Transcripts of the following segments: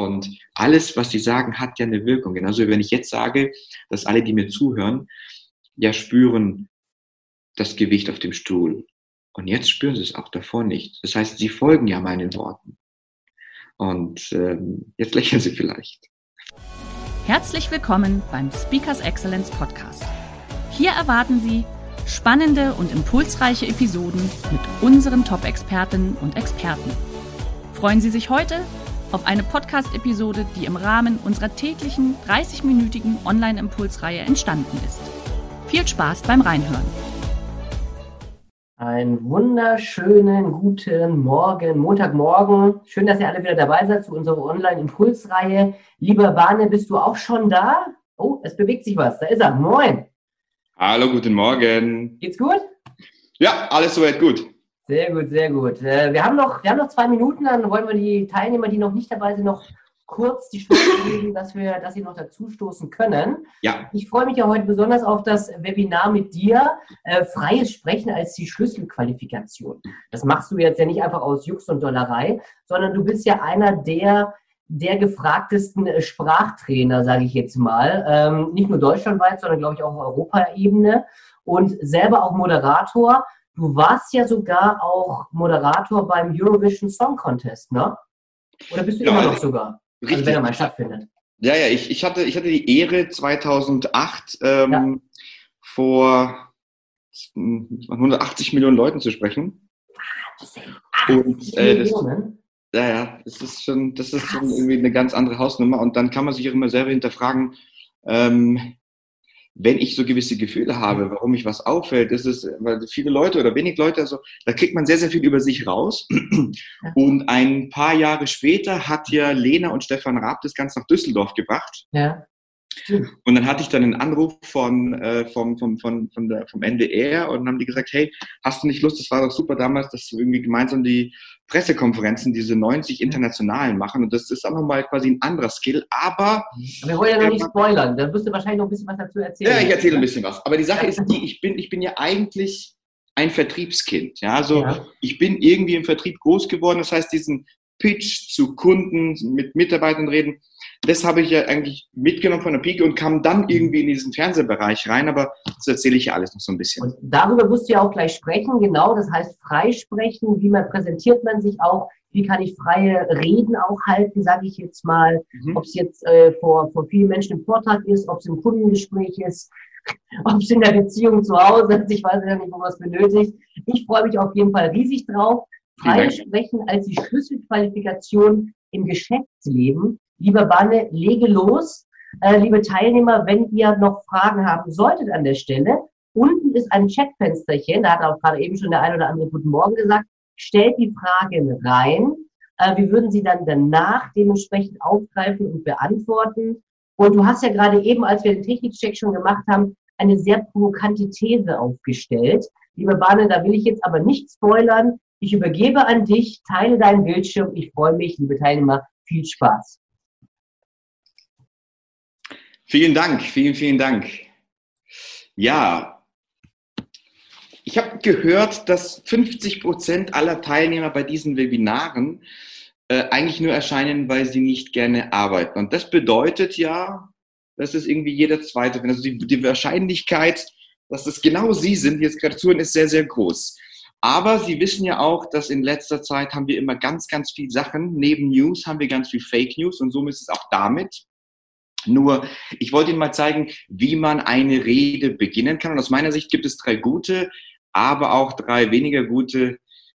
Und alles, was sie sagen, hat ja eine Wirkung. Genauso wie wenn ich jetzt sage, dass alle, die mir zuhören, ja spüren das Gewicht auf dem Stuhl. Und jetzt spüren sie es auch davor nicht. Das heißt, sie folgen ja meinen Worten. Und ähm, jetzt lächeln sie vielleicht. Herzlich willkommen beim Speakers Excellence Podcast. Hier erwarten Sie spannende und impulsreiche Episoden mit unseren Top-Expertinnen und Experten. Freuen Sie sich heute auf eine Podcast-Episode, die im Rahmen unserer täglichen 30-minütigen Online-Impulsreihe entstanden ist. Viel Spaß beim Reinhören. Einen wunderschönen guten Morgen, Montagmorgen. Schön, dass ihr alle wieder dabei seid zu unserer Online-Impulsreihe. Lieber Bahne, bist du auch schon da? Oh, es bewegt sich was. Da ist er. Moin. Hallo, guten Morgen. Geht's gut? Ja, alles soweit gut. Sehr gut, sehr gut. Äh, wir haben, noch, wir haben noch zwei Minuten, dann wollen wir die Teilnehmer, die noch nicht dabei sind, noch kurz die Chance geben, dass, wir, dass sie noch dazu stoßen können. Ja. Ich freue mich ja heute besonders auf das Webinar mit dir, äh, freies Sprechen als die Schlüsselqualifikation. Das machst du jetzt ja nicht einfach aus Jux und Dollerei, sondern du bist ja einer der der gefragtesten äh, Sprachtrainer, sage ich jetzt mal. Ähm, nicht nur deutschlandweit, sondern glaube ich auch auf Europaebene und selber auch Moderator. Du warst ja sogar auch Moderator beim Eurovision Song Contest, ne? Oder bist du ja, immer noch sogar? Richtig. Also wenn er mal stattfindet. Ja, ja, ich, ich, hatte, ich hatte die Ehre, 2008 ähm, ja. vor 180 Millionen Leuten zu sprechen. Wahnsinn. Und, äh, das, ja, ja, das ist schon, das ist schon irgendwie eine ganz andere Hausnummer. Und dann kann man sich auch immer selber hinterfragen, ähm, wenn ich so gewisse Gefühle habe, warum mich was auffällt, ist es, weil viele Leute oder wenig Leute, also da kriegt man sehr, sehr viel über sich raus. Und ein paar Jahre später hat ja Lena und Stefan Raab das Ganze nach Düsseldorf gebracht. Ja. Und dann hatte ich dann einen Anruf von, äh, vom, vom, von, von der, vom NDR und dann haben die gesagt, hey, hast du nicht Lust, das war doch super damals, dass wir irgendwie gemeinsam die Pressekonferenzen, diese 90 internationalen machen und das ist auch nochmal quasi ein anderer Skill, aber... Wir wollen ja noch nicht spoilern, da wirst du wahrscheinlich noch ein bisschen was dazu erzählen. Ja, ich erzähle ein bisschen was, aber die Sache ist die, ich bin, ich bin ja eigentlich ein Vertriebskind. Ja, also ja. ich bin irgendwie im Vertrieb groß geworden. Das heißt, diesen Pitch zu Kunden, mit Mitarbeitern reden. Das habe ich ja eigentlich mitgenommen von der Pike und kam dann irgendwie in diesen Fernsehbereich rein, aber das erzähle ich ja alles noch so ein bisschen. Und darüber musst du ja auch gleich sprechen, genau, das heißt freisprechen, wie man präsentiert man sich auch, wie kann ich freie Reden auch halten, sage ich jetzt mal, mhm. ob es jetzt äh, vor, vor vielen Menschen im Vortrag ist, ob es im Kundengespräch ist, ob es in der Beziehung zu Hause ist, ich weiß ja nicht, wo man es benötigt. Ich freue mich auf jeden Fall riesig drauf frei sprechen als die Schlüsselqualifikation im Geschäftsleben. Lieber Banne, lege los. Äh, liebe Teilnehmer, wenn ihr noch Fragen haben solltet an der Stelle, unten ist ein Chatfensterchen, da hat auch gerade eben schon der ein oder andere Guten Morgen gesagt, stellt die Fragen rein. Äh, wir würden sie dann danach dementsprechend aufgreifen und beantworten. Und du hast ja gerade eben, als wir den Technikcheck schon gemacht haben, eine sehr provokante These aufgestellt. Liebe Bane, da will ich jetzt aber nicht spoilern. Ich übergebe an dich, teile deinen Bildschirm. Ich freue mich, liebe Teilnehmer. Viel Spaß. Vielen Dank, vielen, vielen Dank. Ja, ich habe gehört, dass 50 Prozent aller Teilnehmer bei diesen Webinaren äh, eigentlich nur erscheinen, weil sie nicht gerne arbeiten. Und das bedeutet ja, dass es irgendwie jeder Zweite, also die, die Wahrscheinlichkeit, dass es genau Sie sind, die jetzt gerade zuhören, ist sehr, sehr groß. Aber Sie wissen ja auch, dass in letzter Zeit haben wir immer ganz, ganz viel Sachen. Neben News haben wir ganz viel Fake News und so ist es auch damit. Nur, ich wollte Ihnen mal zeigen, wie man eine Rede beginnen kann. Und aus meiner Sicht gibt es drei gute, aber auch drei weniger gute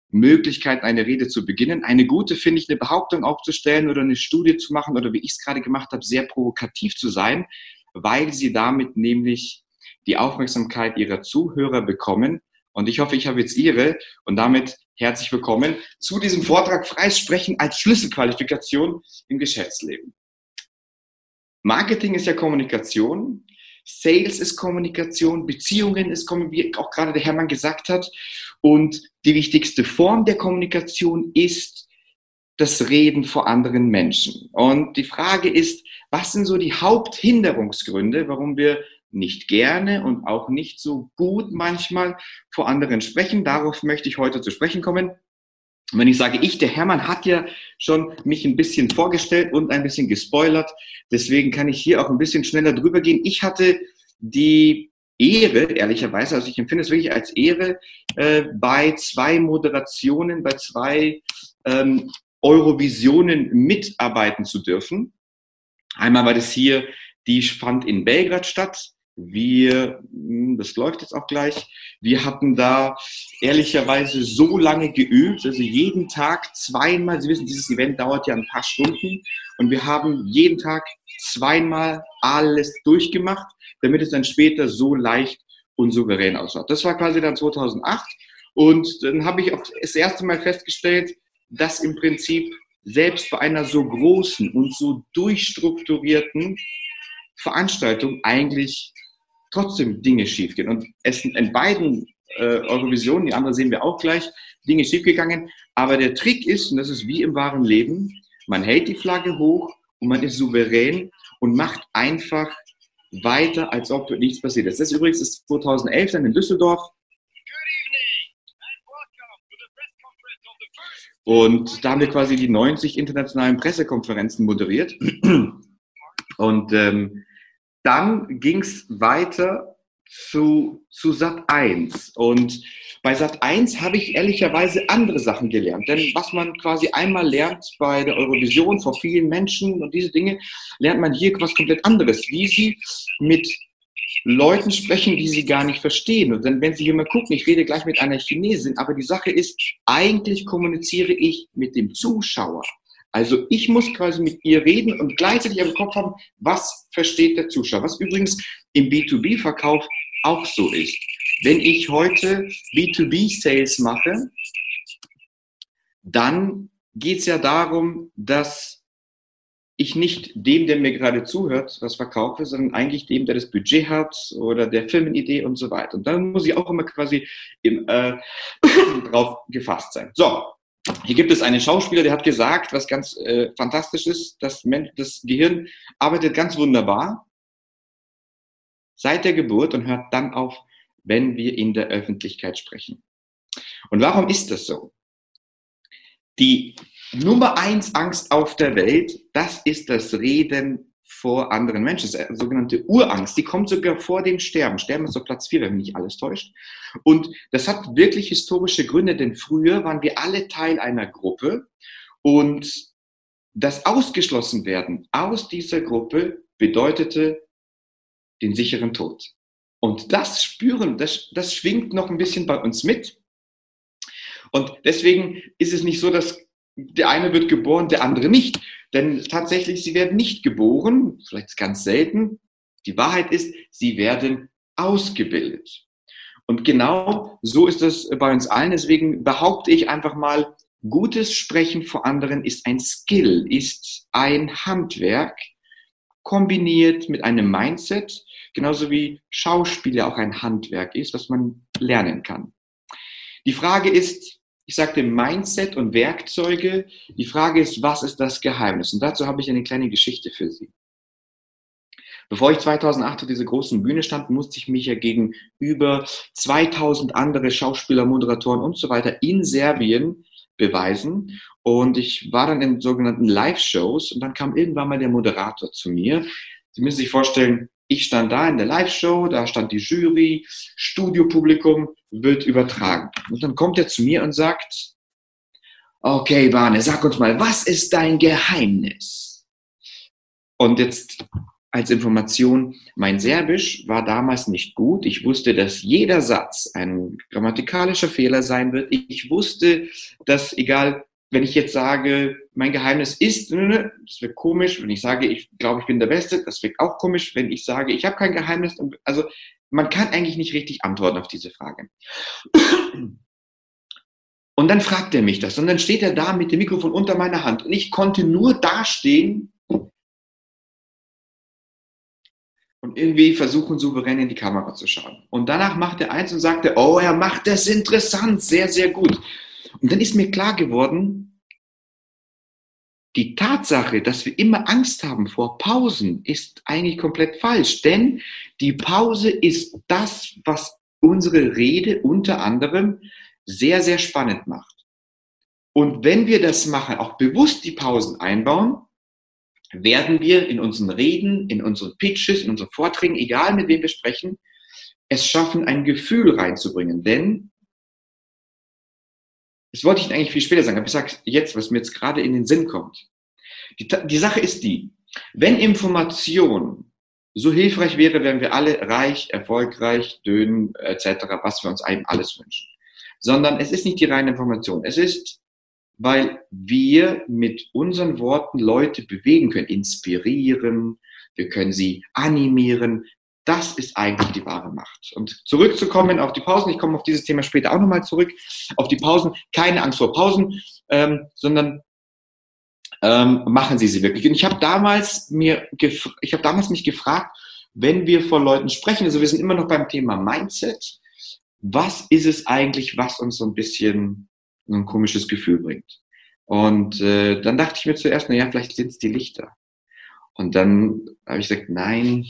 Möglichkeiten, eine Rede zu beginnen. Eine gute finde ich, eine Behauptung aufzustellen oder eine Studie zu machen oder wie ich es gerade gemacht habe, sehr provokativ zu sein, weil Sie damit nämlich die Aufmerksamkeit Ihrer Zuhörer bekommen und ich hoffe, ich habe jetzt Ihre und damit herzlich willkommen zu diesem Vortrag Freies Sprechen als Schlüsselqualifikation im Geschäftsleben. Marketing ist ja Kommunikation, Sales ist Kommunikation, Beziehungen ist, wie auch gerade der Hermann gesagt hat. Und die wichtigste Form der Kommunikation ist das Reden vor anderen Menschen. Und die Frage ist, was sind so die Haupthinderungsgründe, warum wir nicht gerne und auch nicht so gut manchmal vor anderen sprechen? Darauf möchte ich heute zu sprechen kommen. Und wenn ich sage ich, der Hermann hat ja schon mich ein bisschen vorgestellt und ein bisschen gespoilert. Deswegen kann ich hier auch ein bisschen schneller drüber gehen. Ich hatte die Ehre, ehrlicherweise, also ich empfinde es wirklich als Ehre, äh, bei zwei Moderationen, bei zwei ähm, Eurovisionen mitarbeiten zu dürfen. Einmal war das hier, die fand in Belgrad statt. Wir, hm, das läuft jetzt auch gleich, wir hatten da ehrlicherweise so lange geübt, also jeden Tag zweimal, Sie wissen, dieses Event dauert ja ein paar Stunden. Und wir haben jeden Tag zweimal alles durchgemacht, damit es dann später so leicht und souverän ausschaut. Das war quasi dann 2008 und dann habe ich auch das erste Mal festgestellt, dass im Prinzip selbst bei einer so großen und so durchstrukturierten Veranstaltung eigentlich trotzdem Dinge schiefgehen. Und es sind in beiden äh, Eurovisionen, die andere sehen wir auch gleich, Dinge schiefgegangen. Aber der Trick ist, und das ist wie im wahren Leben, man hält die Flagge hoch und man ist souverän und macht einfach weiter, als ob nichts passiert ist. Das ist übrigens 2011 dann in Düsseldorf. Und da haben wir quasi die 90 internationalen Pressekonferenzen moderiert. Und ähm, dann ging es weiter zu, zu Sat 1. Und bei Sat 1 habe ich ehrlicherweise andere Sachen gelernt. Denn was man quasi einmal lernt bei der Eurovision vor vielen Menschen und diese Dinge, lernt man hier was komplett anderes. Wie sie mit Leuten sprechen, die sie gar nicht verstehen. Und dann, wenn Sie hier mal gucken, ich rede gleich mit einer Chinesin, aber die Sache ist, eigentlich kommuniziere ich mit dem Zuschauer. Also ich muss quasi mit ihr reden und gleichzeitig im Kopf haben, was versteht der Zuschauer. Was übrigens im B2B-Verkauf auch so ist. Wenn ich heute B2B-Sales mache, dann geht es ja darum, dass ich nicht dem, der mir gerade zuhört, was verkaufe, sondern eigentlich dem, der das Budget hat oder der Firmenidee und so weiter. Und dann muss ich auch immer quasi im, äh, drauf gefasst sein. So, hier gibt es einen Schauspieler, der hat gesagt, was ganz äh, fantastisch ist, das, das Gehirn arbeitet ganz wunderbar seit der Geburt und hört dann auf, wenn wir in der Öffentlichkeit sprechen. Und warum ist das so? Die Nummer eins Angst auf der Welt, das ist das Reden vor anderen Menschen. Das ist sogenannte Urangst. Die kommt sogar vor dem Sterben. Sterben ist so Platz vier, wenn mich nicht alles täuscht. Und das hat wirklich historische Gründe, denn früher waren wir alle Teil einer Gruppe und das ausgeschlossen werden aus dieser Gruppe bedeutete den sicheren Tod. Und das spüren, das, das schwingt noch ein bisschen bei uns mit. Und deswegen ist es nicht so, dass der eine wird geboren, der andere nicht. Denn tatsächlich, sie werden nicht geboren, vielleicht ganz selten. Die Wahrheit ist, sie werden ausgebildet. Und genau so ist es bei uns allen. Deswegen behaupte ich einfach mal, gutes Sprechen vor anderen ist ein Skill, ist ein Handwerk, kombiniert mit einem Mindset, genauso wie Schauspiel auch ein Handwerk ist, was man lernen kann. Die Frage ist, ich sagte Mindset und Werkzeuge. Die Frage ist, was ist das Geheimnis? Und dazu habe ich eine kleine Geschichte für Sie. Bevor ich 2008 auf dieser großen Bühne stand, musste ich mich ja gegen über 2000 andere Schauspieler, Moderatoren und so weiter in Serbien beweisen. Und ich war dann in sogenannten Live-Shows und dann kam irgendwann mal der Moderator zu mir. Sie müssen sich vorstellen, ich stand da in der Live-Show, da stand die Jury, Studiopublikum wird übertragen. Und dann kommt er zu mir und sagt, okay, Warne, sag uns mal, was ist dein Geheimnis? Und jetzt als Information, mein Serbisch war damals nicht gut. Ich wusste, dass jeder Satz ein grammatikalischer Fehler sein wird. Ich wusste, dass egal wenn ich jetzt sage, mein Geheimnis ist, das wird komisch. Wenn ich sage, ich glaube, ich bin der Beste, das wird auch komisch. Wenn ich sage, ich habe kein Geheimnis, also man kann eigentlich nicht richtig antworten auf diese Frage. Und dann fragt er mich das. Und dann steht er da mit dem Mikrofon unter meiner Hand. Und ich konnte nur dastehen und irgendwie versuchen, souverän in die Kamera zu schauen. Und danach macht er eins und sagte, oh, er macht das interessant, sehr, sehr gut. Und dann ist mir klar geworden, die Tatsache, dass wir immer Angst haben vor Pausen, ist eigentlich komplett falsch. Denn die Pause ist das, was unsere Rede unter anderem sehr, sehr spannend macht. Und wenn wir das machen, auch bewusst die Pausen einbauen, werden wir in unseren Reden, in unseren Pitches, in unseren Vorträgen, egal mit wem wir sprechen, es schaffen, ein Gefühl reinzubringen. Denn, das wollte ich eigentlich viel später sagen, aber ich sage jetzt, was mir jetzt gerade in den Sinn kommt. Die, die Sache ist die, wenn Information so hilfreich wäre, wenn wir alle reich, erfolgreich, dünn, etc., was wir uns einem alles wünschen. Sondern es ist nicht die reine Information. Es ist weil wir mit unseren Worten Leute bewegen können, inspirieren, wir können sie animieren. Das ist eigentlich die wahre Macht. Und zurückzukommen auf die Pausen, ich komme auf dieses Thema später auch nochmal zurück, auf die Pausen, keine Angst vor Pausen, ähm, sondern ähm, machen Sie sie wirklich. Und ich habe damals mir, damals mich gefragt, wenn wir vor Leuten sprechen, also wir sind immer noch beim Thema Mindset, was ist es eigentlich, was uns so ein bisschen ein komisches Gefühl bringt. Und äh, dann dachte ich mir zuerst, na ja, vielleicht sind es die Lichter. Und dann habe ich gesagt, nein,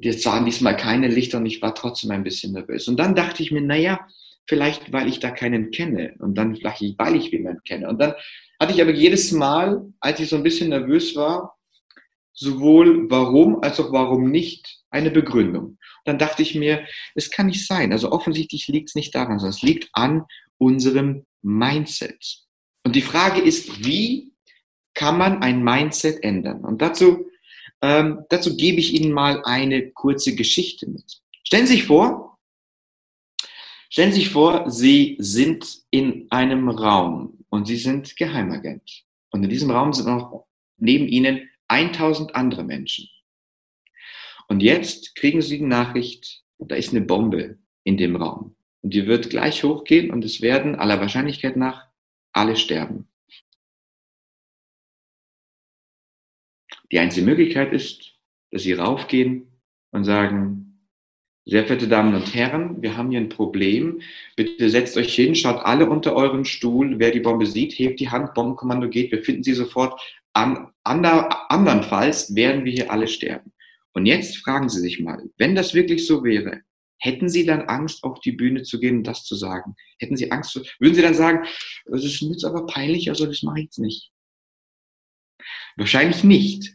jetzt waren diesmal keine Lichter und ich war trotzdem ein bisschen nervös. Und dann dachte ich mir, na ja, vielleicht weil ich da keinen kenne und dann vielleicht weil ich jemanden kenne. Und dann hatte ich aber jedes Mal, als ich so ein bisschen nervös war, sowohl warum als auch warum nicht eine Begründung. Und dann dachte ich mir, es kann nicht sein. Also offensichtlich liegt es nicht daran, sondern es liegt an unserem Mindset. Und die Frage ist, wie kann man ein Mindset ändern? Und dazu, ähm, dazu gebe ich Ihnen mal eine kurze Geschichte mit. Stellen Sie sich vor, stellen Sie sich vor, Sie sind in einem Raum und Sie sind Geheimagent. Und in diesem Raum sind noch neben Ihnen 1000 andere Menschen. Und jetzt kriegen Sie die Nachricht, da ist eine Bombe in dem Raum. Und die wird gleich hochgehen und es werden aller Wahrscheinlichkeit nach alle sterben. Die einzige Möglichkeit ist, dass sie raufgehen und sagen, sehr verehrte Damen und Herren, wir haben hier ein Problem. Bitte setzt euch hin, schaut alle unter euren Stuhl. Wer die Bombe sieht, hebt die Hand, Bombenkommando geht, wir finden sie sofort. An, ander, andernfalls werden wir hier alle sterben. Und jetzt fragen Sie sich mal, wenn das wirklich so wäre, Hätten Sie dann Angst, auf die Bühne zu gehen und das zu sagen? Hätten Sie Angst, würden Sie dann sagen, das ist mir jetzt aber peinlich, also das mache ich jetzt nicht? Wahrscheinlich nicht.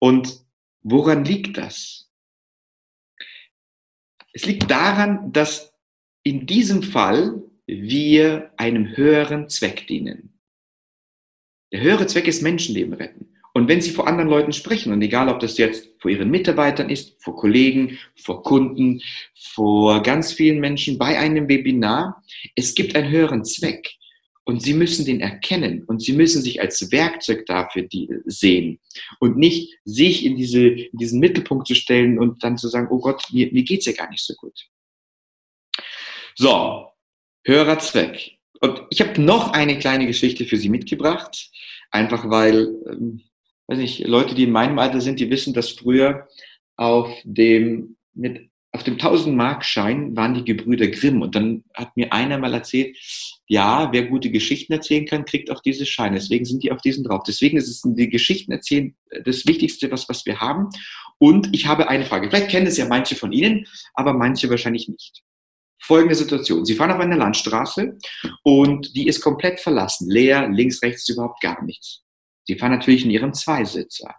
Und woran liegt das? Es liegt daran, dass in diesem Fall wir einem höheren Zweck dienen. Der höhere Zweck ist Menschenleben retten. Und wenn Sie vor anderen Leuten sprechen, und egal ob das jetzt vor Ihren Mitarbeitern ist, vor Kollegen, vor Kunden, vor ganz vielen Menschen bei einem Webinar, es gibt einen höheren Zweck. Und Sie müssen den erkennen und Sie müssen sich als Werkzeug dafür sehen und nicht sich in, diese, in diesen Mittelpunkt zu stellen und dann zu sagen, oh Gott, mir, mir geht's ja gar nicht so gut. So, höherer Zweck. Und ich habe noch eine kleine Geschichte für Sie mitgebracht, einfach weil ähm, weiß nicht, Leute, die in meinem Alter sind, die wissen, dass früher auf dem, mit, auf dem 1000-Mark-Schein waren die Gebrüder Grimm. Und dann hat mir einer mal erzählt, ja, wer gute Geschichten erzählen kann, kriegt auch diese Scheine. Deswegen sind die auf diesen drauf. Deswegen ist es die Geschichten erzählen das Wichtigste, was, was wir haben. Und ich habe eine Frage. Vielleicht kennen es ja manche von Ihnen, aber manche wahrscheinlich nicht. Folgende Situation. Sie fahren auf einer Landstraße und die ist komplett verlassen. Leer, links, rechts überhaupt gar nichts. Sie fahren natürlich in ihrem Zweisitzer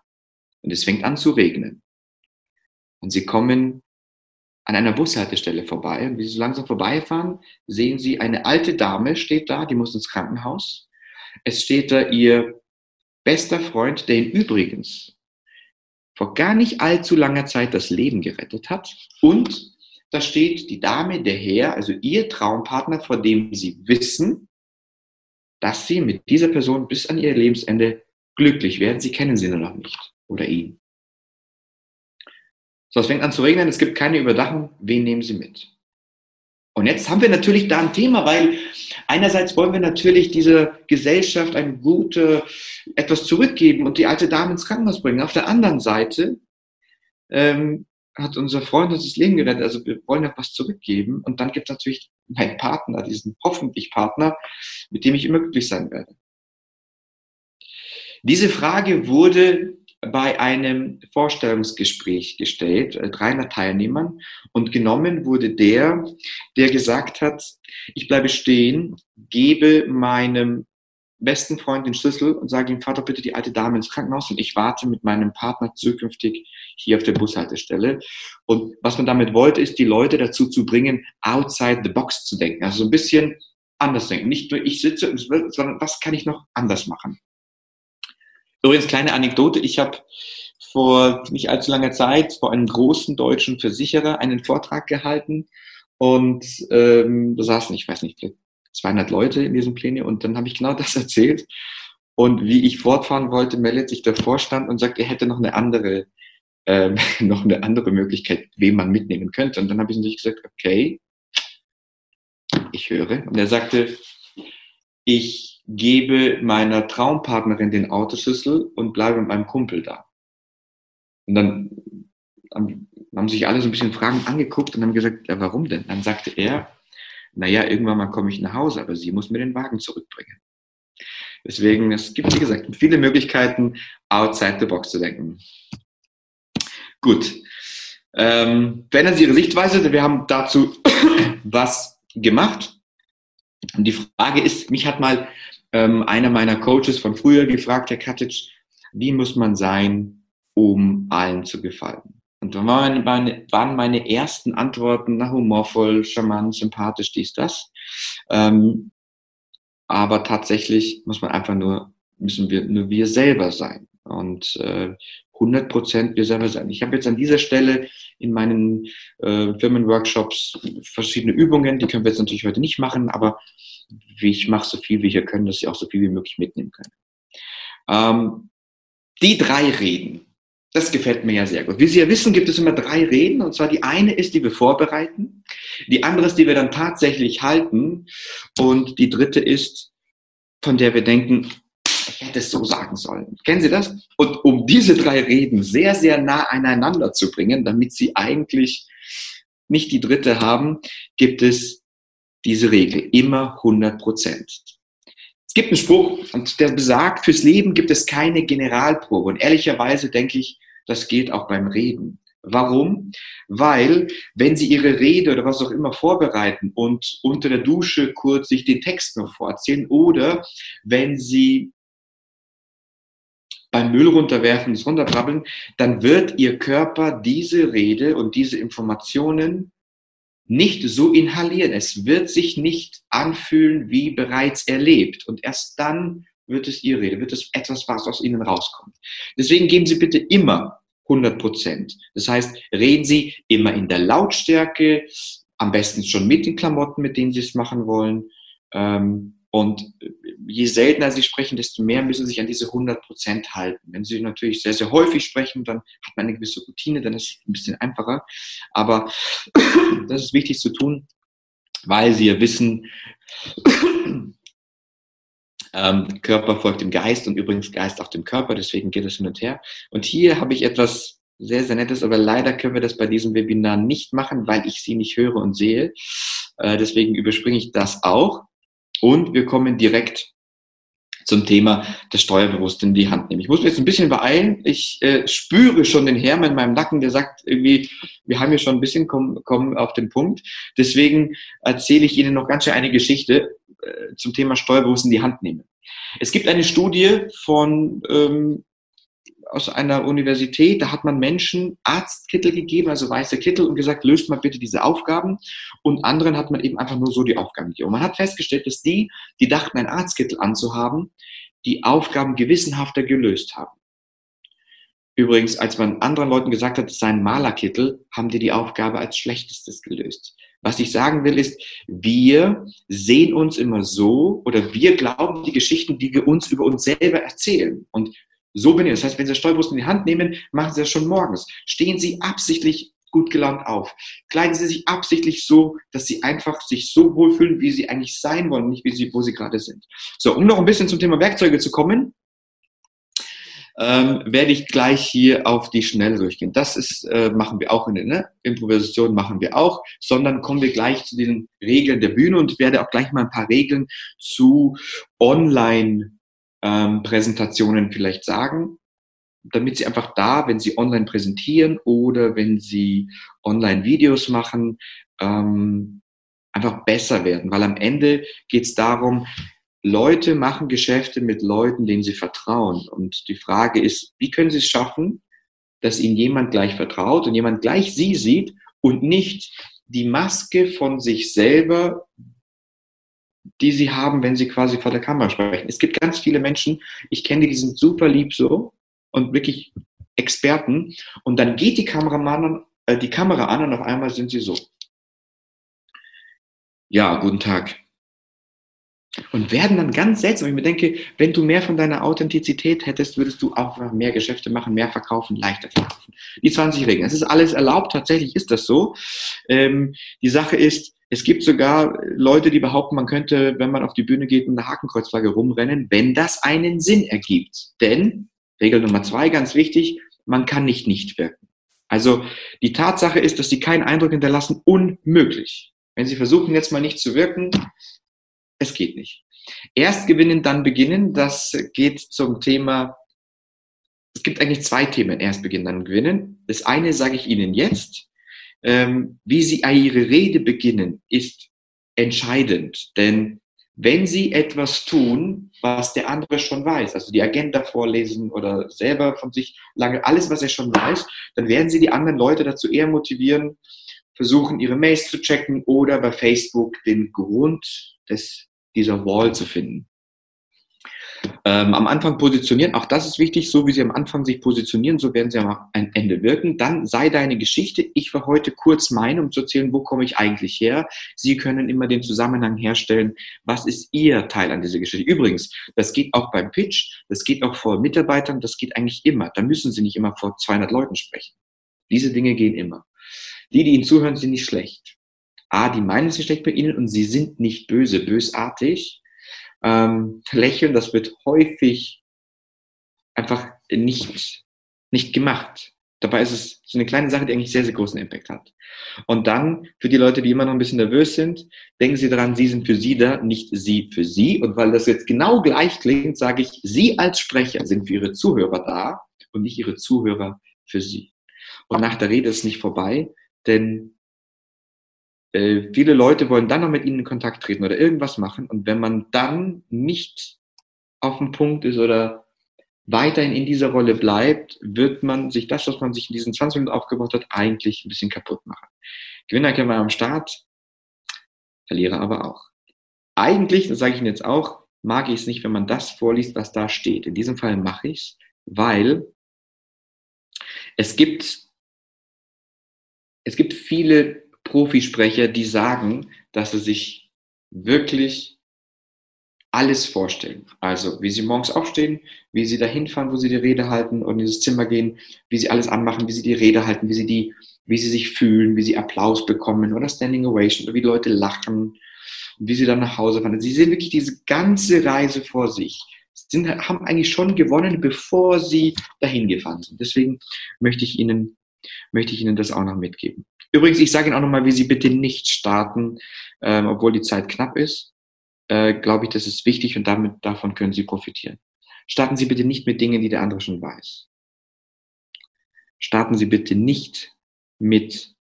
und es fängt an zu regnen. Und sie kommen an einer Bushaltestelle vorbei und wie sie so langsam vorbeifahren, sehen sie eine alte Dame steht da, die muss ins Krankenhaus. Es steht da ihr bester Freund, der ihn übrigens vor gar nicht allzu langer Zeit das Leben gerettet hat. Und da steht die Dame, der Herr, also ihr Traumpartner, vor dem sie wissen, dass sie mit dieser Person bis an ihr Lebensende glücklich werden. Sie kennen sie nur noch nicht oder ihn. So, es fängt an zu regnen, es gibt keine Überdachung. Wen nehmen Sie mit? Und jetzt haben wir natürlich da ein Thema, weil einerseits wollen wir natürlich dieser Gesellschaft ein gute, etwas zurückgeben und die alte Dame ins Krankenhaus bringen. Auf der anderen Seite ähm, hat unser Freund uns das Leben gerettet. Also wir wollen ja was zurückgeben. Und dann gibt es natürlich meinen Partner, diesen hoffentlich Partner, mit dem ich immer glücklich sein werde. Diese Frage wurde bei einem Vorstellungsgespräch gestellt, 300 äh, Teilnehmern, und genommen wurde der, der gesagt hat, ich bleibe stehen, gebe meinem besten Freund den Schlüssel und sage ihm, Vater, bitte die alte Dame ins Krankenhaus und ich warte mit meinem Partner zukünftig hier auf der Bushaltestelle. Und was man damit wollte, ist, die Leute dazu zu bringen, outside the box zu denken. Also so ein bisschen anders denken. Nicht nur ich sitze, sondern was kann ich noch anders machen? Übrigens, kleine Anekdote. Ich habe vor nicht allzu langer Zeit vor einem großen deutschen Versicherer einen Vortrag gehalten und ähm, da saßen, ich weiß nicht, vielleicht 200 Leute in diesem Pläne und dann habe ich genau das erzählt und wie ich fortfahren wollte, meldet sich der Vorstand und sagt, er hätte noch eine andere, ähm, noch eine andere Möglichkeit, wen man mitnehmen könnte. Und dann habe ich natürlich gesagt, okay, ich höre. Und er sagte, ich gebe meiner Traumpartnerin den Autoschlüssel und bleibe mit meinem Kumpel da. Und dann haben sich alle so ein bisschen Fragen angeguckt und haben gesagt, ja, warum denn? Dann sagte er, naja, irgendwann mal komme ich nach Hause, aber sie muss mir den Wagen zurückbringen. Deswegen, es gibt, wie gesagt, viele Möglichkeiten, outside the box zu denken. Gut. Ähm, verändern Sie Ihre Sichtweise. Wir haben dazu was gemacht. Und die Frage ist, mich hat mal ähm, einer meiner Coaches von früher gefragt, Herr Katic, wie muss man sein, um allen zu gefallen? Und dann waren meine, waren meine ersten Antworten, na, humorvoll, charmant, sympathisch, dies, das. Ähm, aber tatsächlich muss man einfach nur, müssen wir nur wir selber sein. Und äh, 100 Prozent wir selber sein. Ich habe jetzt an dieser Stelle in meinen äh, Firmenworkshops verschiedene Übungen, die können wir jetzt natürlich heute nicht machen, aber ich mache so viel wie wir können, dass Sie auch so viel wie möglich mitnehmen können. Ähm, die drei Reden, das gefällt mir ja sehr gut. Wie Sie ja wissen, gibt es immer drei Reden. Und zwar die eine ist, die wir vorbereiten. Die andere ist, die wir dann tatsächlich halten. Und die dritte ist, von der wir denken, ich hätte es so sagen sollen. Kennen Sie das? Und um diese drei Reden sehr, sehr nah aneinander zu bringen, damit Sie eigentlich nicht die dritte haben, gibt es diese Regel. Immer 100 Prozent. Es gibt einen Spruch, und der besagt, fürs Leben gibt es keine Generalprobe. Und ehrlicherweise denke ich, das geht auch beim Reden. Warum? Weil, wenn Sie Ihre Rede oder was auch immer vorbereiten und unter der Dusche kurz sich den Text noch vorzählen oder wenn Sie beim Müll runterwerfen, das runterbrabbeln, dann wird Ihr Körper diese Rede und diese Informationen nicht so inhalieren. Es wird sich nicht anfühlen wie bereits erlebt. Und erst dann wird es Ihre Rede, wird es etwas, was aus Ihnen rauskommt. Deswegen geben Sie bitte immer 100 Prozent. Das heißt, reden Sie immer in der Lautstärke, am besten schon mit den Klamotten, mit denen Sie es machen wollen. Ähm, und je seltener Sie sprechen, desto mehr müssen Sie sich an diese 100 Prozent halten. Wenn Sie natürlich sehr, sehr häufig sprechen, dann hat man eine gewisse Routine, dann ist es ein bisschen einfacher. Aber das ist wichtig zu tun, weil Sie ja wissen, ähm, Körper folgt dem Geist und übrigens Geist auch dem Körper, deswegen geht es hin und her. Und hier habe ich etwas sehr, sehr Nettes, aber leider können wir das bei diesem Webinar nicht machen, weil ich Sie nicht höre und sehe. Äh, deswegen überspringe ich das auch. Und wir kommen direkt zum Thema das Steuerbewusst in die Hand nehmen. Ich muss mich jetzt ein bisschen beeilen. Ich äh, spüre schon den Herrn in meinem Nacken, der sagt irgendwie, wir haben hier schon ein bisschen kommen, kommen auf den Punkt. Deswegen erzähle ich Ihnen noch ganz schön eine Geschichte äh, zum Thema Steuerbewusst in die Hand nehmen. Es gibt eine Studie von ähm, aus einer Universität, da hat man Menschen Arztkittel gegeben, also weiße Kittel und gesagt, löst mal bitte diese Aufgaben. Und anderen hat man eben einfach nur so die Aufgaben gegeben. Und man hat festgestellt, dass die, die dachten, einen Arztkittel anzuhaben, die Aufgaben gewissenhafter gelöst haben. Übrigens, als man anderen Leuten gesagt hat, es sei ein Malerkittel, haben die die Aufgabe als schlechtestes gelöst. Was ich sagen will, ist, wir sehen uns immer so oder wir glauben die Geschichten, die wir uns über uns selber erzählen. Und so bin ich. Das heißt, wenn Sie Steuerbus in die Hand nehmen, machen Sie das schon morgens. Stehen Sie absichtlich gut gelaunt auf. Kleiden Sie sich absichtlich so, dass Sie einfach sich so wohlfühlen, wie Sie eigentlich sein wollen, nicht wie Sie, wo Sie gerade sind. So, um noch ein bisschen zum Thema Werkzeuge zu kommen, ähm, werde ich gleich hier auf die Schnelle durchgehen. Das ist, äh, machen wir auch in der ne? Improvisation, machen wir auch, sondern kommen wir gleich zu den Regeln der Bühne und werde auch gleich mal ein paar Regeln zu Online-Präsentationen ähm, vielleicht sagen, damit Sie einfach da, wenn Sie online präsentieren oder wenn Sie Online-Videos machen, ähm, einfach besser werden. Weil am Ende geht es darum, Leute machen Geschäfte mit Leuten, denen sie vertrauen. Und die Frage ist, wie können sie es schaffen, dass ihnen jemand gleich vertraut und jemand gleich sie sieht und nicht die Maske von sich selber, die sie haben, wenn sie quasi vor der Kamera sprechen. Es gibt ganz viele Menschen, ich kenne die, die sind super lieb so und wirklich Experten und dann geht die Kameramann, äh, die Kamera an und auf einmal sind sie so. Ja, guten Tag und werden dann ganz seltsam. Ich mir denke, wenn du mehr von deiner Authentizität hättest, würdest du auch mehr Geschäfte machen, mehr verkaufen, leichter verkaufen. Die 20 Regeln. Es ist alles erlaubt, tatsächlich ist das so. Ähm, die Sache ist, es gibt sogar Leute, die behaupten, man könnte, wenn man auf die Bühne geht, mit einer Hakenkreuzflagge rumrennen, wenn das einen Sinn ergibt. Denn, Regel Nummer zwei, ganz wichtig, man kann nicht nicht wirken. Also die Tatsache ist, dass sie keinen Eindruck hinterlassen, unmöglich. Wenn Sie versuchen jetzt mal nicht zu wirken, es geht nicht. Erst gewinnen, dann beginnen. Das geht zum Thema, es gibt eigentlich zwei Themen. Erst beginnen, dann gewinnen. Das eine sage ich Ihnen jetzt. Ähm, wie Sie Ihre Rede beginnen, ist entscheidend. Denn wenn Sie etwas tun, was der andere schon weiß, also die Agenda vorlesen oder selber von sich lange, alles, was er schon weiß, dann werden Sie die anderen Leute dazu eher motivieren, versuchen, ihre Mails zu checken oder bei Facebook den Grund des dieser Wall zu finden. Ähm, am Anfang positionieren, auch das ist wichtig, so wie sie am Anfang sich positionieren, so werden sie am Ende wirken. Dann sei deine Geschichte. Ich war heute kurz meine, um zu erzählen, wo komme ich eigentlich her. Sie können immer den Zusammenhang herstellen, was ist Ihr Teil an dieser Geschichte. Übrigens, das geht auch beim Pitch, das geht auch vor Mitarbeitern, das geht eigentlich immer. Da müssen Sie nicht immer vor 200 Leuten sprechen. Diese Dinge gehen immer. Die, die Ihnen zuhören, sind nicht schlecht. A, die meinen es nicht schlecht bei Ihnen und Sie sind nicht böse, bösartig. Ähm, lächeln, das wird häufig einfach nicht, nicht gemacht. Dabei ist es so eine kleine Sache, die eigentlich sehr, sehr großen Impact hat. Und dann, für die Leute, die immer noch ein bisschen nervös sind, denken Sie daran, Sie sind für Sie da, nicht Sie für Sie. Und weil das jetzt genau gleich klingt, sage ich, Sie als Sprecher sind für Ihre Zuhörer da und nicht Ihre Zuhörer für Sie. Und nach der Rede ist nicht vorbei, denn äh, viele Leute wollen dann noch mit ihnen in Kontakt treten oder irgendwas machen. Und wenn man dann nicht auf dem Punkt ist oder weiterhin in dieser Rolle bleibt, wird man sich das, was man sich in diesen 20 Minuten aufgebaut hat, eigentlich ein bisschen kaputt machen. Gewinner kennen wir am Start, Verlierer aber auch. Eigentlich, das sage ich Ihnen jetzt auch, mag ich es nicht, wenn man das vorliest, was da steht. In diesem Fall mache ich es, weil es gibt, es gibt viele Profisprecher, die sagen, dass sie sich wirklich alles vorstellen. Also wie sie morgens aufstehen, wie sie dahin fahren, wo sie die Rede halten und in dieses Zimmer gehen, wie sie alles anmachen, wie sie die Rede halten, wie sie die, wie sie sich fühlen, wie sie Applaus bekommen oder Standing Ovation oder wie Leute lachen wie sie dann nach Hause fahren. Sie sehen wirklich diese ganze Reise vor sich. Sind, haben eigentlich schon gewonnen, bevor sie dahin gefahren sind. Deswegen möchte ich Ihnen, möchte ich Ihnen das auch noch mitgeben. Übrigens, ich sage Ihnen auch nochmal, wie Sie bitte nicht starten, ähm, obwohl die Zeit knapp ist. Äh, Glaube ich, das ist wichtig und damit, davon können Sie profitieren. Starten Sie bitte nicht mit Dingen, die der andere schon weiß. Starten Sie bitte nicht mit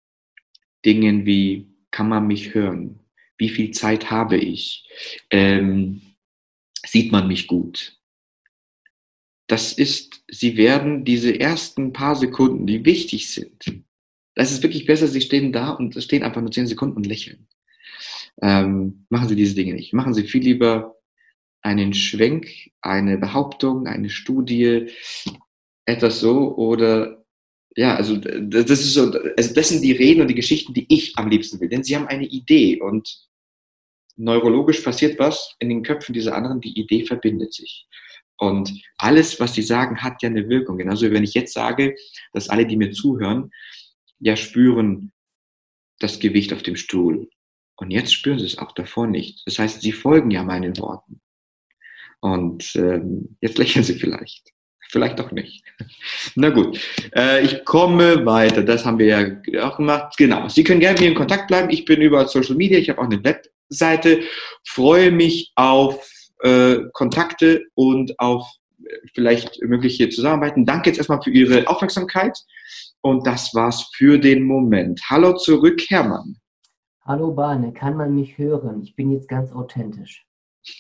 Dingen wie, kann man mich hören? Wie viel Zeit habe ich? Ähm, sieht man mich gut? Das ist, Sie werden diese ersten paar Sekunden, die wichtig sind, es ist wirklich besser, Sie stehen da und stehen einfach nur zehn Sekunden und lächeln. Ähm, machen Sie diese Dinge nicht. Machen Sie viel lieber einen Schwenk, eine Behauptung, eine Studie, etwas so oder ja, also das ist so, also das sind die Reden und die Geschichten, die ich am liebsten will, denn sie haben eine Idee und neurologisch passiert was in den Köpfen dieser anderen, die Idee verbindet sich. Und alles, was sie sagen, hat ja eine Wirkung. Genauso wenn ich jetzt sage, dass alle, die mir zuhören, ja spüren das Gewicht auf dem Stuhl. Und jetzt spüren sie es auch davor nicht. Das heißt, sie folgen ja meinen Worten. Und ähm, jetzt lächeln sie vielleicht. Vielleicht auch nicht. Na gut, äh, ich komme weiter. Das haben wir ja auch gemacht. Genau. Sie können gerne mit mir in Kontakt bleiben. Ich bin über Social Media. Ich habe auch eine Webseite. Freue mich auf äh, Kontakte und auf äh, vielleicht mögliche Zusammenarbeiten. Danke jetzt erstmal für Ihre Aufmerksamkeit. Und das war's für den Moment. Hallo zurück, Hermann. Hallo Bahne, kann man mich hören? Ich bin jetzt ganz authentisch.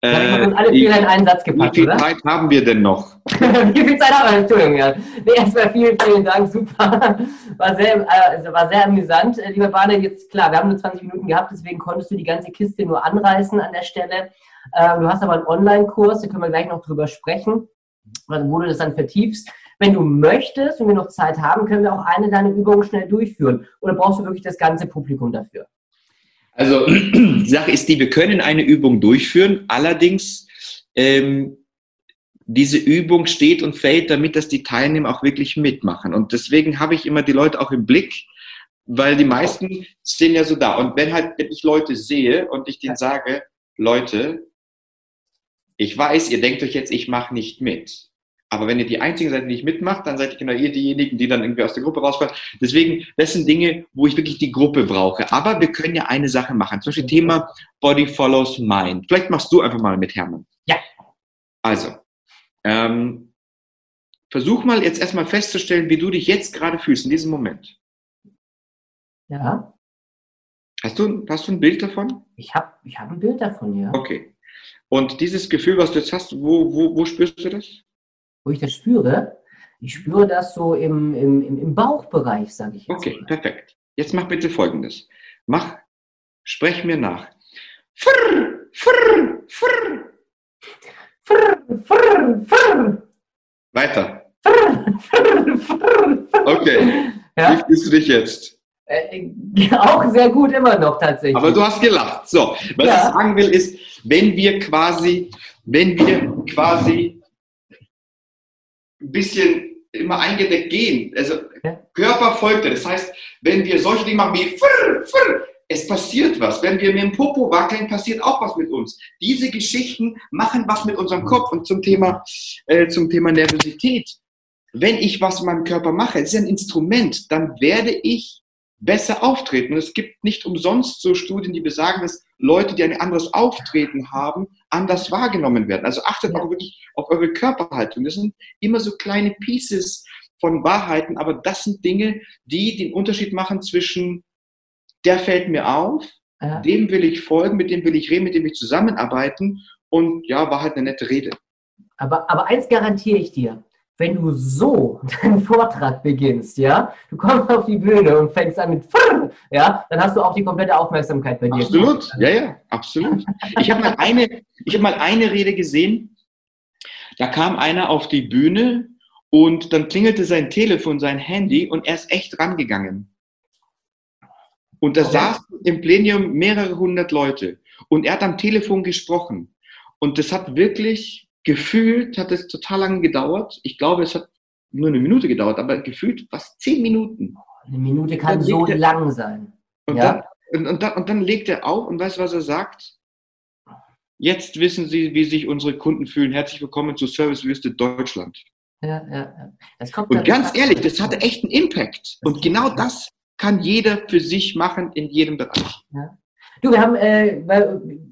äh, alle Fehler in einen Satz gepackt, Wie viel oder? Zeit haben wir denn noch? wie viel Zeit haben wir? Entschuldigung, ja. Nee, erstmal vielen, vielen Dank, super. War sehr, also war sehr amüsant. Äh, lieber Bahne, jetzt klar, wir haben nur 20 Minuten gehabt, deswegen konntest du die ganze Kiste nur anreißen an der Stelle. Äh, du hast aber einen Online-Kurs, da können wir gleich noch drüber sprechen, wo du das dann vertiefst. Wenn du möchtest und wir noch Zeit haben, können wir auch eine deiner Übungen schnell durchführen. Oder brauchst du wirklich das ganze Publikum dafür? Also die Sache ist die, wir können eine Übung durchführen, allerdings ähm, diese Übung steht und fällt damit, dass die Teilnehmer auch wirklich mitmachen. Und deswegen habe ich immer die Leute auch im Blick, weil die meisten stehen ja so da. Und wenn halt, wenn ich Leute sehe und ich denen sage, Leute, ich weiß, ihr denkt euch jetzt, ich mache nicht mit. Aber wenn ihr die Einzigen seid, die nicht mitmacht, dann seid ihr genau ihr diejenigen, die dann irgendwie aus der Gruppe rausfallen. Deswegen, das sind Dinge, wo ich wirklich die Gruppe brauche. Aber wir können ja eine Sache machen. Zum Beispiel Thema Body Follows Mind. Vielleicht machst du einfach mal mit Hermann. Ja. Also, ähm, versuch mal jetzt erstmal festzustellen, wie du dich jetzt gerade fühlst in diesem Moment. Ja. Hast du, hast du ein Bild davon? Ich habe ich hab ein Bild davon, ja. Okay. Und dieses Gefühl, was du jetzt hast, wo, wo, wo spürst du das? Wo ich das spüre, ich spüre das so im, im, im Bauchbereich, sage ich jetzt. Okay, mal. perfekt. Jetzt mach bitte Folgendes. Mach, sprech mir nach. Frrr, frrr, frrr. Frrr, frrr, frrr, Weiter. frrr, frrr, frrr. Okay. Wie Ja, fühlst du dich jetzt? Äh, auch sehr gut immer noch tatsächlich. Aber du hast gelacht. So, was Ja. ich sagen will, ist, wenn wir quasi, wenn wir quasi ein bisschen immer eingedeckt gehen, also Ja. Körper folgt. Das heißt, wenn wir solche Dinge machen wie frr, frr, es passiert was. Wenn wir mit dem Popo wackeln, passiert auch was mit uns. Diese Geschichten machen was mit unserem Kopf. Und zum Thema, äh, zum Thema Nervosität. Wenn ich was in meinem Körper mache, es ist ein Instrument, dann werde ich besser auftreten. Und es gibt nicht umsonst so Studien, die besagen, dass Leute, die ein anderes Auftreten haben, anders wahrgenommen werden. Also achtet auch wirklich auf eure Körperhaltung. Das sind immer so kleine Pieces von Wahrheiten, aber das sind Dinge, die den Unterschied machen zwischen, der fällt mir auf, ja. dem will ich folgen, mit dem will ich reden, mit dem will ich zusammenarbeiten und ja, war halt eine nette Rede. Aber, aber eins garantiere ich dir. Wenn du so deinen Vortrag beginnst, ja, du kommst auf die Bühne und fängst an mit Frrr, ja, dann hast du auch die komplette Aufmerksamkeit bei dir. Absolut, ja, ja, absolut. Ich habe mal eine, ich habe mal eine Rede gesehen. Da kam einer auf die Bühne und dann klingelte sein Telefon, sein Handy und er ist echt rangegangen. Und da Okay. saßen im Plenum mehrere hundert Leute und er hat am Telefon gesprochen. Und das hat wirklich gefühlt, hat es total lange gedauert. Ich glaube, es hat nur eine Minute gedauert, aber gefühlt fast zehn Minuten. Eine Minute kann so er- lang sein. Und, Ja. dann, und, und, dann, und dann legt er auf und weißt du, was er sagt? Jetzt wissen Sie, wie sich unsere Kunden fühlen. Herzlich willkommen zur Servicewüste Deutschland. Ja, ja, ja. Und ganz ehrlich, das hatte echt einen Impact. Und genau das kann jeder für sich machen in jedem Bereich. Du, wir haben, äh,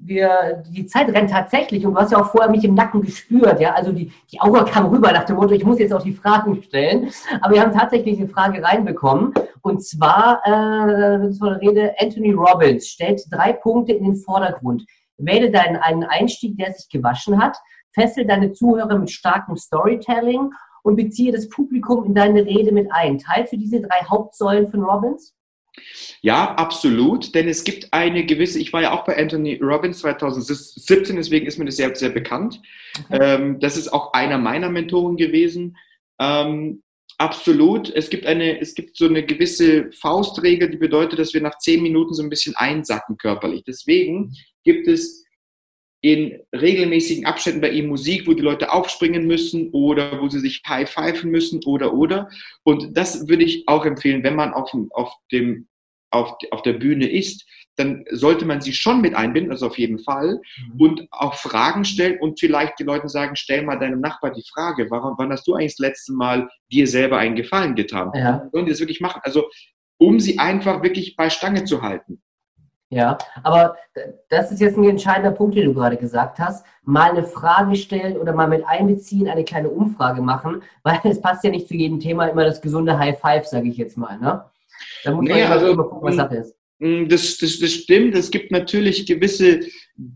wir, die Zeit rennt tatsächlich und du hast ja auch vorher mich im Nacken gespürt, ja, also die, die Aura kam rüber nach dem Motto, ich muss jetzt auch die Fragen stellen, aber wir haben tatsächlich eine Frage reinbekommen und zwar, äh, von der Rede, Anthony Robbins stellt drei Punkte in den Vordergrund. Wähle deinen einen Einstieg, der sich gewaschen hat, fessel deine Zuhörer mit starkem Storytelling und beziehe das Publikum in deine Rede mit ein. Teilst du diese drei Hauptsäulen von Robbins? Ja, absolut, denn es gibt eine gewisse, ich war ja auch bei Anthony Robbins 2017, deswegen ist mir das sehr, sehr bekannt. Ähm, das ist auch einer meiner Mentoren gewesen. Ähm, absolut, es gibt, eine, es gibt so eine gewisse Faustregel, die bedeutet, dass wir nach zehn Minuten so ein bisschen einsacken körperlich. Deswegen gibt es in regelmäßigen Abständen bei ihm Musik, wo die Leute aufspringen müssen oder wo sie sich high pfeifen müssen oder oder. Und das würde ich auch empfehlen, wenn man auf, auf, dem, auf, auf der Bühne ist, dann sollte man sie schon mit einbinden, also auf jeden Fall, mhm. und auch Fragen stellen und vielleicht die Leute sagen, stell mal deinem Nachbar die Frage, warum, wann hast du eigentlich das letzte Mal dir selber einen Gefallen getan? Ja. Und das wirklich machen, also um sie einfach wirklich bei Stange zu halten. Ja, aber das ist jetzt ein entscheidender Punkt, den du gerade gesagt hast. Mal eine Frage stellen oder mal mit einbeziehen, eine kleine Umfrage machen, weil es passt ja nicht zu jedem Thema immer das gesunde High Five, sage ich jetzt mal. Ne? Da muss man ja also, gucken, was Sache ist. Mm, das, das, das stimmt. Es gibt natürlich gewisse,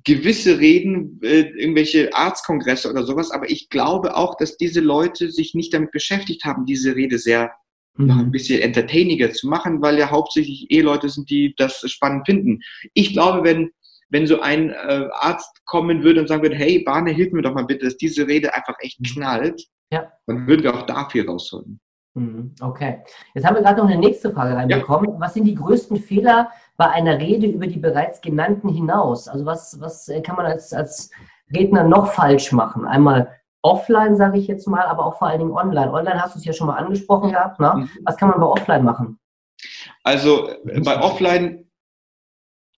gewisse Reden, äh, irgendwelche Arztkongresse oder sowas, aber ich glaube auch, dass diese Leute sich nicht damit beschäftigt haben, diese Rede sehr mhm. noch ein bisschen entertainiger zu machen, weil ja hauptsächlich eh Leute sind, die das spannend finden. Ich glaube, wenn, wenn so ein äh, Arzt kommen würde und sagen würde, hey, Bahne, hilf mir doch mal bitte, dass diese Rede einfach echt mhm. knallt, ja. dann würden wir auch dafür rausholen. Mhm. Okay. Jetzt haben wir gerade noch eine nächste Frage reinbekommen. Ja. Was sind die größten Fehler bei einer Rede über die bereits genannten hinaus? Also was, was kann man als, als Redner noch falsch machen? Einmal offline, sage ich jetzt mal, aber auch vor allen Dingen online. Online hast du es ja schon mal angesprochen gehabt. Ne? Mhm. Was kann man bei offline machen? Also bei offline,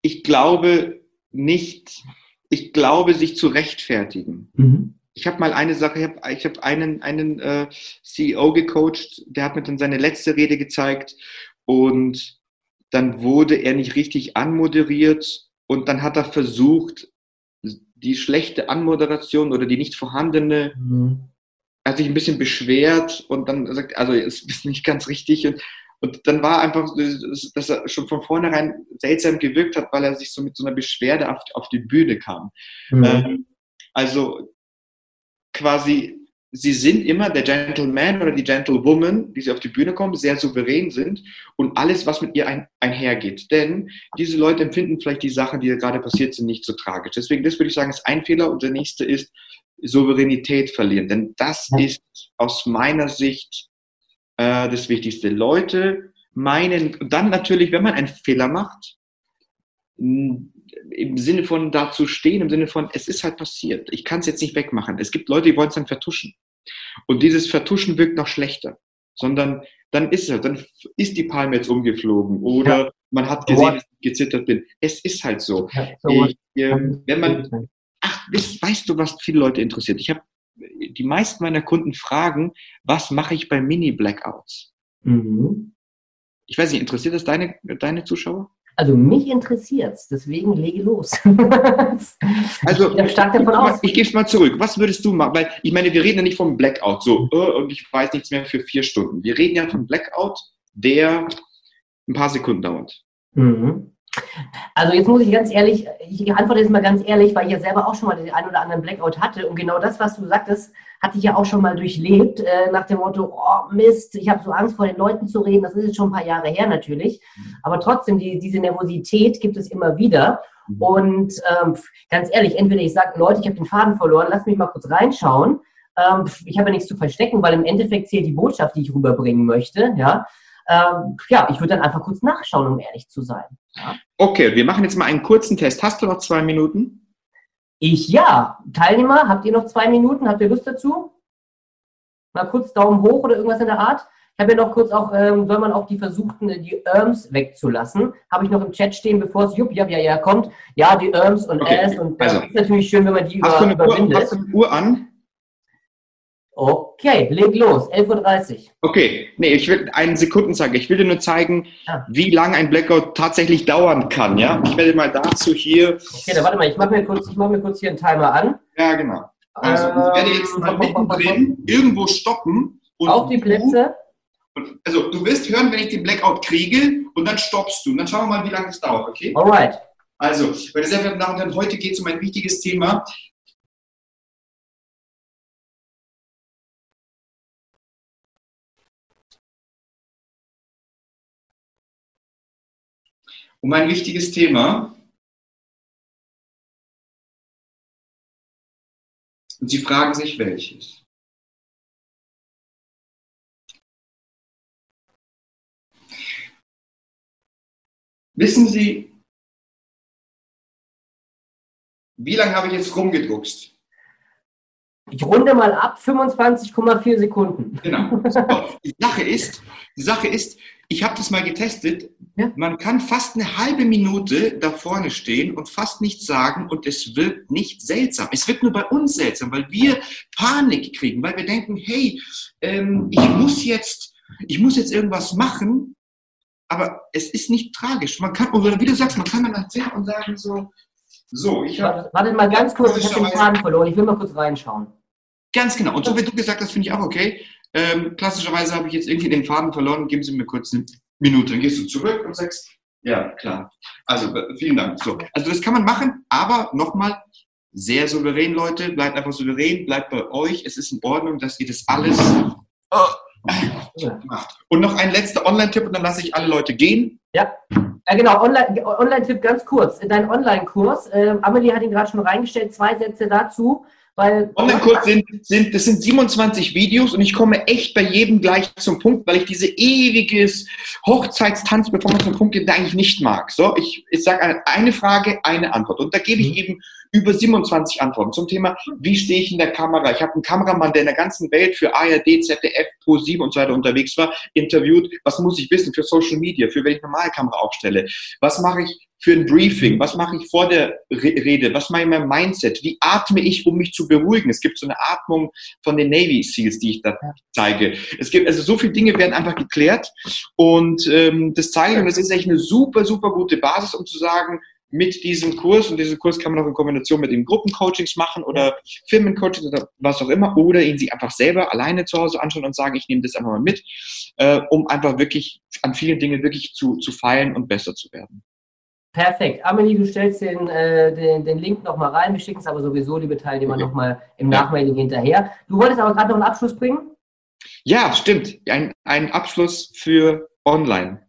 ich glaube nicht, ich glaube, sich zu rechtfertigen. Mhm. Ich habe mal eine Sache, ich habe ich hab einen, einen äh, CEO gecoacht, der hat mir dann seine letzte Rede gezeigt und dann wurde er nicht richtig anmoderiert und dann hat er versucht, die schlechte Anmoderation oder die nicht vorhandene, mhm. hat sich ein bisschen beschwert und dann sagt, also es ist nicht ganz richtig und, und dann war einfach, dass er schon von vornherein seltsam gewirkt hat, weil er sich so mit so einer Beschwerde auf, auf die Bühne kam. Mhm. Ähm, also quasi sie sind immer der Gentleman oder die Gentlewoman, die sie auf die Bühne kommen, sehr souverän sind und alles, was mit ihr ein, einhergeht. Denn diese Leute empfinden vielleicht die Sachen, die gerade passiert sind, nicht so tragisch. Deswegen, das würde ich sagen, ist ein Fehler und der nächste ist Souveränität verlieren. Denn das ist aus meiner Sicht äh, das Wichtigste. Leute meinen, dann natürlich, wenn man einen Fehler macht, im Sinne von dazu stehen, im Sinne von, es ist halt passiert. Ich kann es jetzt nicht wegmachen. Es gibt Leute, die wollen es dann vertuschen. Und dieses Vertuschen wirkt noch schlechter. Sondern dann ist es halt, dann ist die Palme jetzt umgeflogen oder ja. man hat gesehen, dass ich gezittert bin. Es ist halt so. Ja, so ich, äh, wenn man, ach, weißt, weißt du, was viele Leute interessiert? Ich habe die meisten meiner Kunden fragen, was mache ich bei Mini-Blackouts? Mhm. Ich weiß nicht, interessiert das deine, deine Zuschauer? Also mich interessiert es, deswegen lege los. also ich, stark davon aus. ich gebe es mal zurück. Was würdest du machen? Weil ich meine, wir reden ja nicht vom Blackout so äh, und ich weiß nichts mehr für vier Stunden. Wir reden ja vom Blackout, der ein paar Sekunden dauert. Mhm. Also jetzt muss ich ganz ehrlich, ich antworte jetzt mal ganz ehrlich, weil ich ja selber auch schon mal den einen oder anderen Blackout hatte. Und genau das, was du sagtest, hatte ich ja auch schon mal durchlebt, äh, nach dem Motto, oh Mist, ich habe so Angst vor den Leuten zu reden, das ist jetzt schon ein paar Jahre her natürlich, aber trotzdem, die, diese Nervosität gibt es immer wieder. Mhm. und ähm, ganz ehrlich, entweder ich sage, Leute, ich habe den Faden verloren, lass mich mal kurz reinschauen, ähm, ich habe ja nichts zu verstecken, weil im Endeffekt zählt die Botschaft, die ich rüberbringen möchte, ja, ähm, ja, ich würde dann einfach kurz nachschauen, um ehrlich zu sein. Ja. Okay, wir machen jetzt mal einen kurzen Test. Hast du noch zwei Minuten? Ich ja. Teilnehmer, habt ihr noch zwei Minuten? Habt ihr Lust dazu? Mal kurz Daumen hoch oder irgendwas in der Art. Ich habe ja noch kurz auch, ähm, soll man auch die versuchten, die Irms wegzulassen. Habe ich noch im Chat stehen, bevor es jupp, ja, ja, ja kommt. Ja, die Irms und okay. S und das also, ist natürlich schön, wenn man die hast über, du überwindet. Uhr, hast du eine Uhr an? Okay, leg los, 11.30 Uhr. Okay, nee, ich will einen Sekunden sagen. Ich will dir nur zeigen, ah. wie lange ein Blackout tatsächlich dauern kann. Ja, ich werde mal dazu hier. Okay, dann warte mal, ich mache mir, kurz, mach mir kurz hier einen Timer an. Ja, genau. Also, ich werde jetzt ähm, mittendrin irgendwo stoppen. Und auf die Plätze. Also, du wirst hören, wenn ich den Blackout kriege und dann stoppst du. Und dann schauen wir mal, wie lange es dauert, okay? Alright. Also, meine sehr verehrten Damen und Herren, heute geht es um ein wichtiges Thema. Um ein wichtiges Thema. Und Sie fragen sich, welches. Wissen Sie, Wie lange habe ich jetzt rumgedruckst? Ich runde mal ab, 25,4 Sekunden. Genau. Die Sache ist, die Sache ist, ich habe das mal getestet. Ja. Man kann fast eine halbe Minute da vorne stehen und fast nichts sagen und es wird nicht seltsam. Es wird nur bei uns seltsam, weil wir Panik kriegen, weil wir denken, hey, ähm, ich muss jetzt, ich muss jetzt irgendwas machen, aber es ist nicht tragisch. Man kann, oder wie du sagst, man kann dann erzählen und sagen so, so, ich habe. Warte mal ganz kurz, ich habe den Faden verloren. Ich will mal kurz reinschauen. Ganz genau. Und so wie du gesagt hast, finde ich auch okay. Ähm, klassischerweise habe ich jetzt irgendwie den Faden verloren. Geben Sie mir kurz eine Minute. Dann gehst du zurück und sagst, ja, klar. Also, äh, vielen Dank. So. Also, das kann man machen, aber nochmal, sehr souverän, Leute. Bleibt einfach souverän, bleibt bei euch. Es ist in Ordnung, dass ihr das alles oh, macht. Und noch ein letzter Online-Tipp und dann lasse ich alle Leute gehen. Ja. Äh, genau, Online-Tipp Online ganz kurz. Dein Online-Kurs, äh, Amelie hat ihn gerade schon reingestellt, zwei Sätze dazu. Weil Online-Kurs sind, sind, das sind 27 Videos und ich komme echt bei jedem gleich zum Punkt, weil ich diese ewiges Hochzeitstanz, bevor man zum Punkt geht, eigentlich nicht mag. So, ich, ich sage eine Frage, eine Antwort. Und da gebe ich mhm. eben über 27 Antworten zum Thema, wie stehe ich in der Kamera? Ich habe einen Kameramann, der in der ganzen Welt für ARD, ZDF, Pro7 und so weiter unterwegs war, interviewt. Was muss ich wissen für Social Media, für wenn ich normale Kamera aufstelle? Was mache ich für ein Briefing? Was mache ich vor der Rede? Was mache ich in meinem Mindset? Wie atme ich, um mich zu beruhigen? Es gibt so eine Atmung von den Navy Seals, die ich da zeige. Es gibt also so viele Dinge werden einfach geklärt und ähm, das zeige ich und das ist echt eine super, super gute Basis, um zu sagen, mit diesem Kurs und diesen Kurs kann man auch in Kombination mit den Gruppencoachings machen oder Firmencoachings oder was auch immer oder ihn sich einfach selber alleine zu Hause anschauen und sagen, ich nehme das einfach mal mit, äh, um einfach wirklich an vielen Dingen wirklich zu, zu feilen und besser zu werden. Perfekt. Amelie, du stellst den, äh, den, den Link nochmal rein. Wir schicken es aber sowieso, liebe Teilnehmer, okay. nochmal im Nachmailing hinterher. Du wolltest aber gerade noch einen Abschluss bringen? Ja, stimmt. Ein, ein Abschluss für online.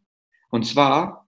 Und zwar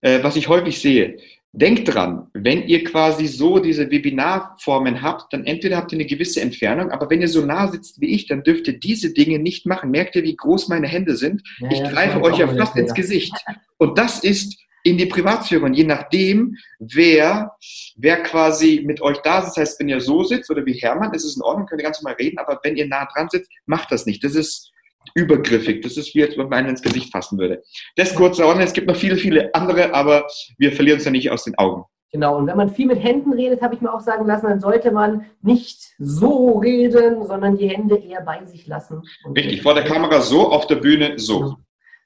äh, was ich häufig sehe. Denkt dran, wenn ihr quasi so diese Webinarformen habt, dann entweder habt ihr eine gewisse Entfernung, aber wenn ihr so nah sitzt wie ich, dann dürft ihr diese Dinge nicht machen. Merkt ihr, wie groß meine Hände sind? Ja, ich greife euch ja fast ins Gesicht. Und das ist in die Privatsphäre. Und je nachdem, wer, wer quasi mit euch da sitzt, das heißt, wenn ihr so sitzt oder wie Hermann, ist es in Ordnung, könnt ihr ganz normal reden, aber wenn ihr nah dran sitzt, macht das nicht. Das ist übergriffig. Das ist wie jetzt, wenn man einen ins Gesicht fassen würde. Das kurze Ordnung. Es gibt noch viele, viele andere, aber wir verlieren uns ja nicht aus den Augen. Genau, und wenn man viel mit Händen redet, habe ich mir auch sagen lassen, dann sollte man nicht so reden, sondern die Hände eher bei sich lassen. Richtig, vor der Kamera so, auf der Bühne so.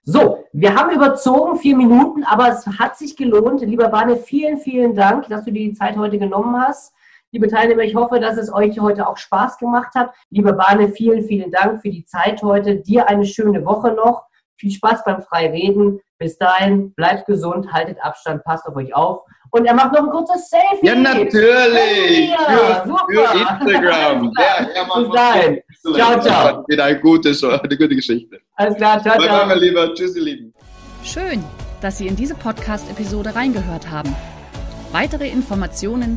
So, wir haben überzogen, vier Minuten, aber es hat sich gelohnt. Lieber Bane, vielen, vielen Dank, dass du dir die Zeit heute genommen hast. Liebe Teilnehmer, ich hoffe, dass es euch heute auch Spaß gemacht hat. Liebe Bahne, vielen, vielen Dank für die Zeit heute. Dir eine schöne Woche noch. Viel Spaß beim Freireden. Bis dahin, bleibt gesund, haltet Abstand, passt auf euch auf. Und er macht noch ein kurzes Selfie. Ja, natürlich. Ja, super. Für Instagram. Ja, Bis dahin. Ciao, ciao. Wieder eine gute, eine gute Geschichte. Alles klar, ciao, ciao. Bye, mein Lieber. Tschüss, ihr Lieben. Schön, dass Sie in diese Podcast-Episode reingehört haben. Weitere Informationen